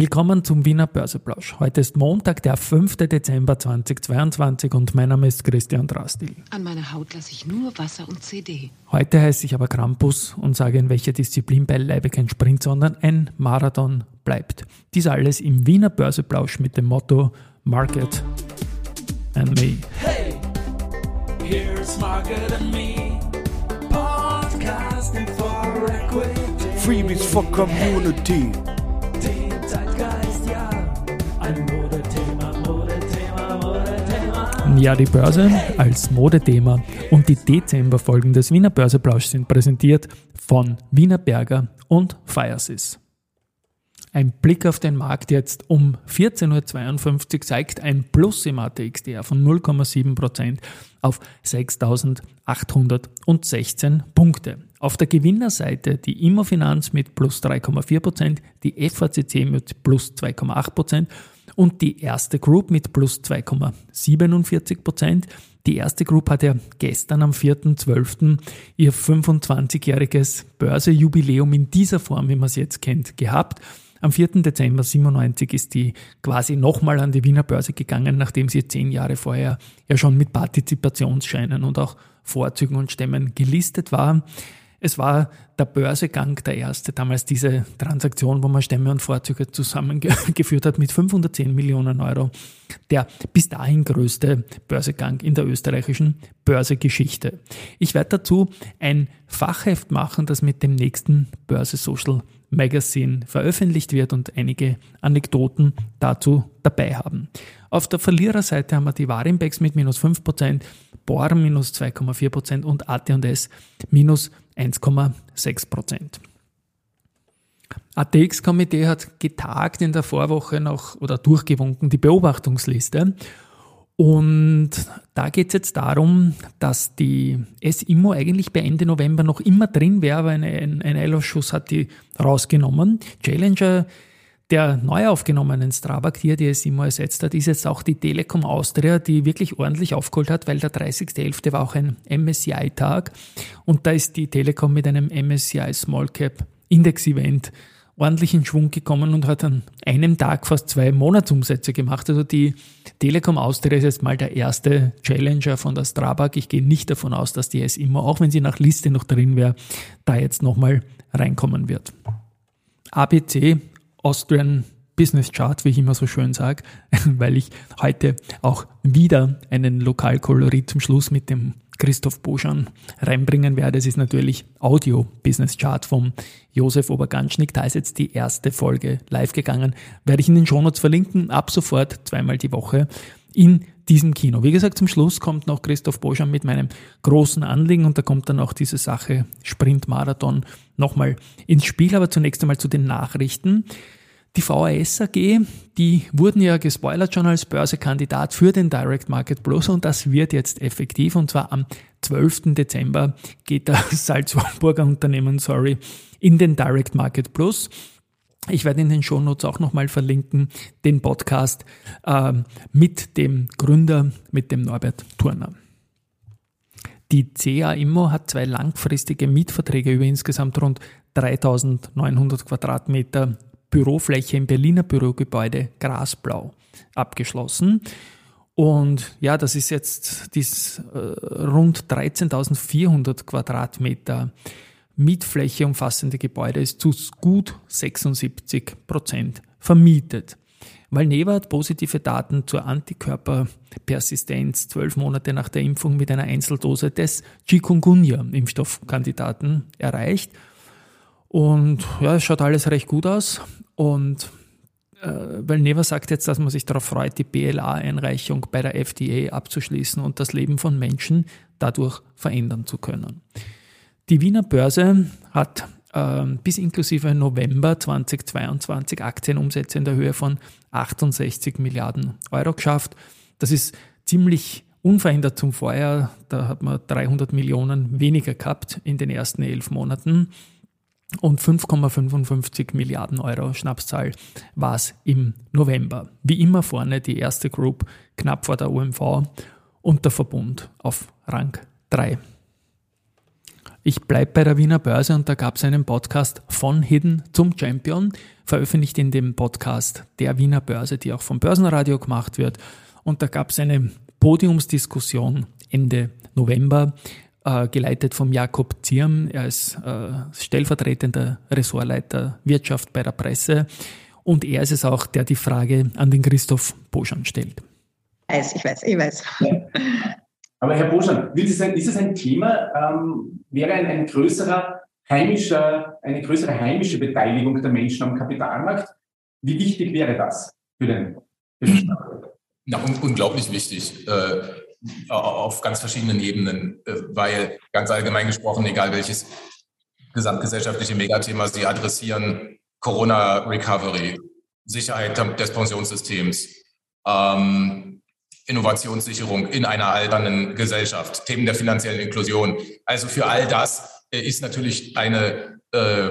Willkommen zum Wiener Börseplausch. Heute ist Montag, der 5. Dezember 2022 und mein Name ist Christian Drastil. An meiner Haut lasse ich nur Wasser und CD. Heute heiße ich aber Krampus und sage, in welcher Disziplin beileibe kein Sprint, sondern ein Marathon bleibt. Dies alles im Wiener Börseplausch mit dem Motto Market and Me. Hey, here's Market and Me. Podcasting for Equity. Freebies for Community. Ja, die Börse als Modethema und die Dezemberfolgen des Wiener Börseplausch sind präsentiert von Wiener Berger und Firesys. Ein Blick auf den Markt jetzt um 14.52 Uhr zeigt ein Plus im ATXDR von 0,7% auf 6.816 Punkte. Auf der Gewinnerseite die Immofinanz mit plus 3,4%, die FACC mit plus 2,8% und die erste Group mit plus 2,47%. Die erste Group hat ja gestern am 4.12. ihr 25-jähriges Börsejubiläum in dieser Form, wie man es jetzt kennt, gehabt. Am 4. Dezember 97 ist die quasi nochmal an die Wiener Börse gegangen, nachdem sie zehn Jahre vorher ja schon mit Partizipationsscheinen und auch Vorzügen und Stämmen gelistet war. Es war der Börsegang der erste, damals diese Transaktion, wo man Stämme und Vorzüge zusammengeführt hat mit 510 Millionen Euro. Der bis dahin größte Börsegang in der österreichischen Börsegeschichte. Ich werde dazu ein Fachheft machen, das mit dem nächsten Börse Social Magazine veröffentlicht wird und einige Anekdoten dazu dabei haben. Auf der Verliererseite haben wir die Warimbex mit minus 5%, Bohr minus 2,4% und AT&S minus 1,6%. ATX-Komitee hat getagt in der Vorwoche noch oder durchgewunken die Beobachtungsliste und da geht es jetzt darum, dass die SIMO eigentlich bei Ende November noch immer drin wäre, aber ein, ein, ein Eilausschuss hat die rausgenommen. Challenger, der neu aufgenommenen Strabag, die die SIMO ersetzt hat, ist jetzt auch die Telekom Austria, die wirklich ordentlich aufgeholt hat, weil der 30.11. war auch ein MSCI-Tag und da ist die Telekom mit einem MSCI Small Cap Index Event ordentlich in Schwung gekommen und hat an einem Tag fast zwei Monatsumsätze gemacht. Also die Telekom Austria ist jetzt mal der erste Challenger von der Strabag. Ich gehe nicht davon aus, dass die S immer, auch wenn sie nach Liste noch drin wäre, da jetzt nochmal reinkommen wird. ABC, Austrian Business Chart, wie ich immer so schön sage, weil ich heute auch wieder einen Lokalkolorit zum Schluss mit dem Christoph Boschan reinbringen werde. Es ist natürlich Audio Business Chart vom Josef Oberganschnick. Da ist jetzt die erste Folge live gegangen. Werde ich in den Shownotes verlinken. Ab sofort zweimal die Woche in diesem Kino. Wie gesagt, zum Schluss kommt noch Christoph Boschan mit meinem großen Anliegen und da kommt dann auch diese Sache Sprint Marathon nochmal ins Spiel. Aber zunächst einmal zu den Nachrichten. Die VAS AG, die wurden ja gespoilert schon als Börsekandidat für den Direct Market Plus und das wird jetzt effektiv und zwar am 12. Dezember geht das Salzburger Unternehmen, sorry, in den Direct Market Plus. Ich werde in den Shownotes auch nochmal verlinken, den Podcast äh, mit dem Gründer, mit dem Norbert Turner. Die CA Immo hat zwei langfristige Mietverträge über insgesamt rund 3900 Quadratmeter Bürofläche im Berliner Bürogebäude Grasblau abgeschlossen. Und ja, das ist jetzt dies, äh, rund 13.400 Quadratmeter Mietfläche umfassende Gebäude ist zu gut 76 Prozent vermietet. Valneva hat positive Daten zur Antikörperpersistenz zwölf Monate nach der Impfung mit einer Einzeldose des Chikungunya-Impfstoffkandidaten erreicht. Und ja, es schaut alles recht gut aus. Und äh, weil Neva sagt jetzt, dass man sich darauf freut, die BLA-Einreichung bei der FDA abzuschließen und das Leben von Menschen dadurch verändern zu können. Die Wiener Börse hat äh, bis inklusive November 2022 Aktienumsätze in der Höhe von 68 Milliarden Euro geschafft. Das ist ziemlich unverändert zum Vorjahr. Da hat man 300 Millionen weniger gehabt in den ersten elf Monaten und 5,55 Milliarden Euro Schnapszahl war es im November. Wie immer vorne die erste Group knapp vor der OMV und der Verbund auf Rang 3. Ich bleibe bei der Wiener Börse und da gab es einen Podcast von Hidden zum Champion, veröffentlicht in dem Podcast der Wiener Börse, die auch vom Börsenradio gemacht wird. Und da gab es eine Podiumsdiskussion Ende November, äh, geleitet vom Jakob Zirm. Er ist äh, stellvertretender Ressortleiter Wirtschaft bei der Presse. Und er ist es auch, der die Frage an den Christoph Boschan stellt. Ich weiß, ich weiß, ich weiß. Aber Herr Boschan, ist es ein Thema, ähm, wäre ein, ein größerer heimischer, eine größere heimische Beteiligung der Menschen am Kapitalmarkt? Wie wichtig wäre das für den, für den Standort? Un unglaublich wichtig. Äh, auf ganz verschiedenen Ebenen, äh, weil ganz allgemein gesprochen, egal welches gesamtgesellschaftliche Megathema Sie adressieren, Corona Recovery, Sicherheit des Pensionssystems, ähm, Innovationssicherung in einer alternden Gesellschaft, Themen der finanziellen Inklusion. Also für all das äh, ist natürlich eine äh,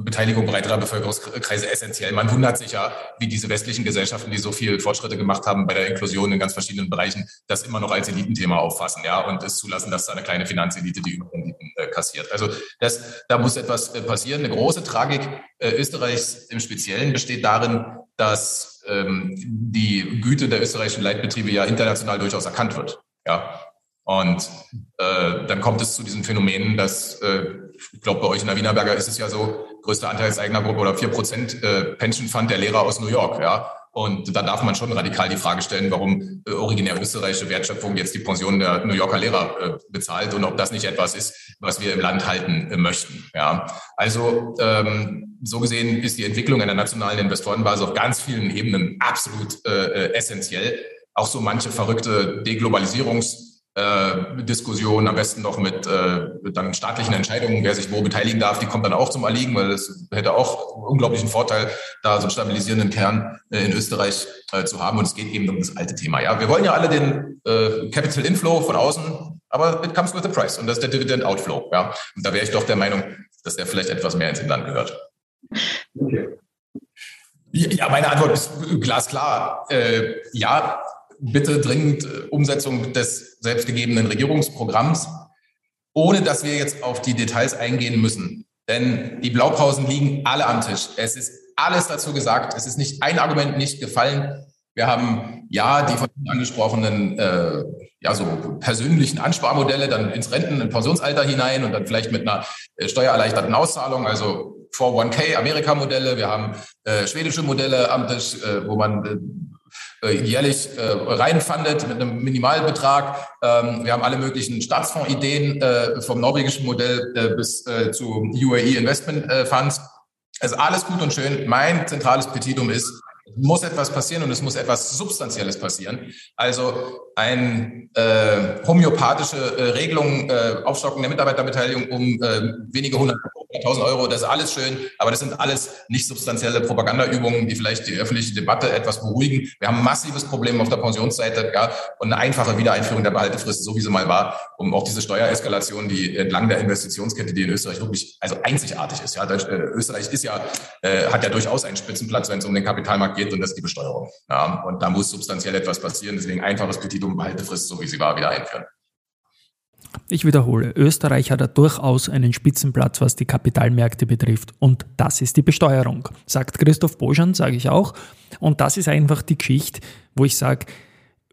Beteiligung breiterer Bevölkerungskreise essentiell. Man wundert sich ja, wie diese westlichen Gesellschaften, die so viel Fortschritte gemacht haben bei der Inklusion in ganz verschiedenen Bereichen, das immer noch als Elitenthema auffassen, ja, und es zulassen, dass da eine kleine Finanzelite die Überrenditen äh, kassiert. Also das, da muss etwas äh, passieren. Eine große Tragik äh, Österreichs im Speziellen besteht darin, dass ähm, die Güte der österreichischen Leitbetriebe ja international durchaus erkannt wird. Ja, und äh, dann kommt es zu diesen Phänomenen, dass, äh, ich glaube, bei euch in der Wienerberger ist es ja so, größte Anteilseignergruppe oder vier Prozent äh, Pension Fund der Lehrer aus New York, ja. Und da darf man schon radikal die Frage stellen, warum äh, originär österreichische Wertschöpfung jetzt die Pension der New Yorker Lehrer äh, bezahlt und ob das nicht etwas ist, was wir im Land halten äh, möchten. Ja, also ähm, so gesehen ist die Entwicklung einer nationalen Investorenbasis auf ganz vielen Ebenen absolut äh, äh essentiell. Auch so manche verrückte Deglobalisierungs äh, Diskussion, am besten noch mit äh, dann staatlichen Entscheidungen, wer sich wo beteiligen darf, die kommt dann auch zum Erliegen, weil es hätte auch unglaublichen Vorteil, da so einen stabilisierenden Kern äh, in Österreich äh, zu haben. Und es geht eben um das alte Thema. Ja, wir wollen ja alle den äh, Capital Inflow von außen, aber it comes with a price und das ist der Dividend Outflow. Ja, und da wäre ich doch der Meinung, dass der vielleicht etwas mehr ins Inland gehört. Okay. Ja, meine Antwort ist glasklar. Äh, ja, bitte dringend äh, Umsetzung des selbstgegebenen Regierungsprogramms, ohne dass wir jetzt auf die Details eingehen müssen. Denn die Blaupausen liegen alle am Tisch. Es ist alles dazu gesagt. Es ist nicht ein Argument nicht gefallen. Wir haben ja die von Ihnen angesprochenen äh, ja so persönlichen Ansparmodelle dann ins Renten- und Pensionsalter hinein und dann vielleicht mit einer äh, steuererleichterten Auszahlung, also 401k Amerika-Modelle. Wir haben äh, schwedische Modelle am Tisch, äh, wo man äh, jährlich äh, reinfundet mit einem Minimalbetrag. Ähm, wir haben alle möglichen Staatsfondsideen äh, vom norwegischen Modell äh, bis äh, zu UAE Investment äh, Funds. Also alles gut und schön. Mein zentrales Petitum ist, muss etwas passieren und es muss etwas Substanzielles passieren. Also eine äh, homöopathische äh, Regelung, äh, Aufstockung der Mitarbeiterbeteiligung um äh, wenige hundert 1000 Euro, das ist alles schön, aber das sind alles nicht substanzielle Propagandaübungen, die vielleicht die öffentliche Debatte etwas beruhigen. Wir haben ein massives Problem auf der Pensionsseite ja, und eine einfache Wiedereinführung der Behaltefrist, so wie sie mal war, um auch diese Steuereskalation, die entlang der Investitionskette, die in Österreich wirklich also einzigartig ist. Ja, äh, Österreich ist ja, äh, hat ja durchaus einen Spitzenplatz, wenn es um den Kapitalmarkt geht und das ist die Besteuerung. Ja, und da muss substanziell etwas passieren. Deswegen einfaches Petitum, Behaltefrist, so wie sie war, wieder einführen. Ich wiederhole, Österreich hat ja durchaus einen Spitzenplatz, was die Kapitalmärkte betrifft. Und das ist die Besteuerung, sagt Christoph Boschan, sage ich auch. Und das ist einfach die Geschichte, wo ich sage,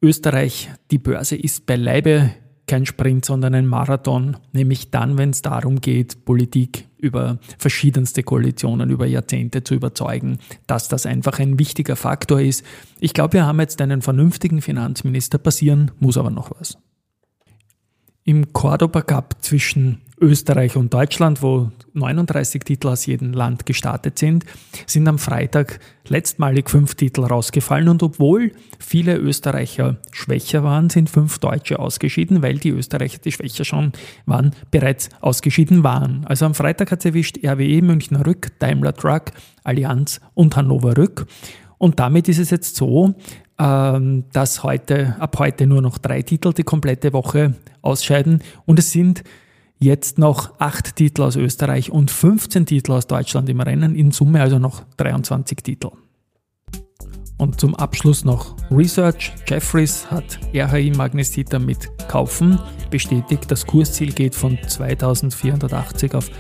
Österreich, die Börse ist beileibe kein Sprint, sondern ein Marathon, nämlich dann, wenn es darum geht, Politik über verschiedenste Koalitionen über Jahrzehnte zu überzeugen, dass das einfach ein wichtiger Faktor ist. Ich glaube, wir haben jetzt einen vernünftigen Finanzminister, passieren muss aber noch was. Im Cordoba Cup zwischen Österreich und Deutschland, wo 39 Titel aus jedem Land gestartet sind, sind am Freitag letztmalig fünf Titel rausgefallen und obwohl viele Österreicher schwächer waren, sind fünf Deutsche ausgeschieden, weil die Österreicher, die schwächer schon waren, bereits ausgeschieden waren. Also am Freitag hat es erwischt RWE Münchner Rück, Daimler Truck, Allianz und Hannover Rück. Und damit ist es jetzt so, ähm, dass heute, ab heute nur noch drei Titel die komplette Woche ausscheiden und es sind jetzt noch acht Titel aus Österreich und 15 Titel aus Deutschland im Rennen, in Summe also noch 23 Titel. Und zum Abschluss noch Research. Jeffries hat RHI Magnesita mit Kaufen bestätigt. Das Kursziel geht von 2480 auf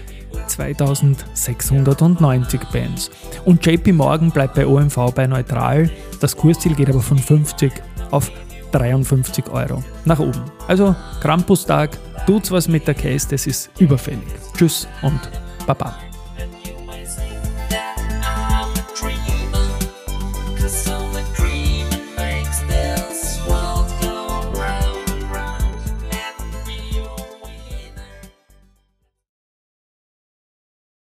2690 Bands. Und JP Morgan bleibt bei OMV bei neutral. Das Kursziel geht aber von 50 auf 53 Euro nach oben. Also Krampustag, tut's was mit der Case, das ist überfällig. Tschüss und Baba.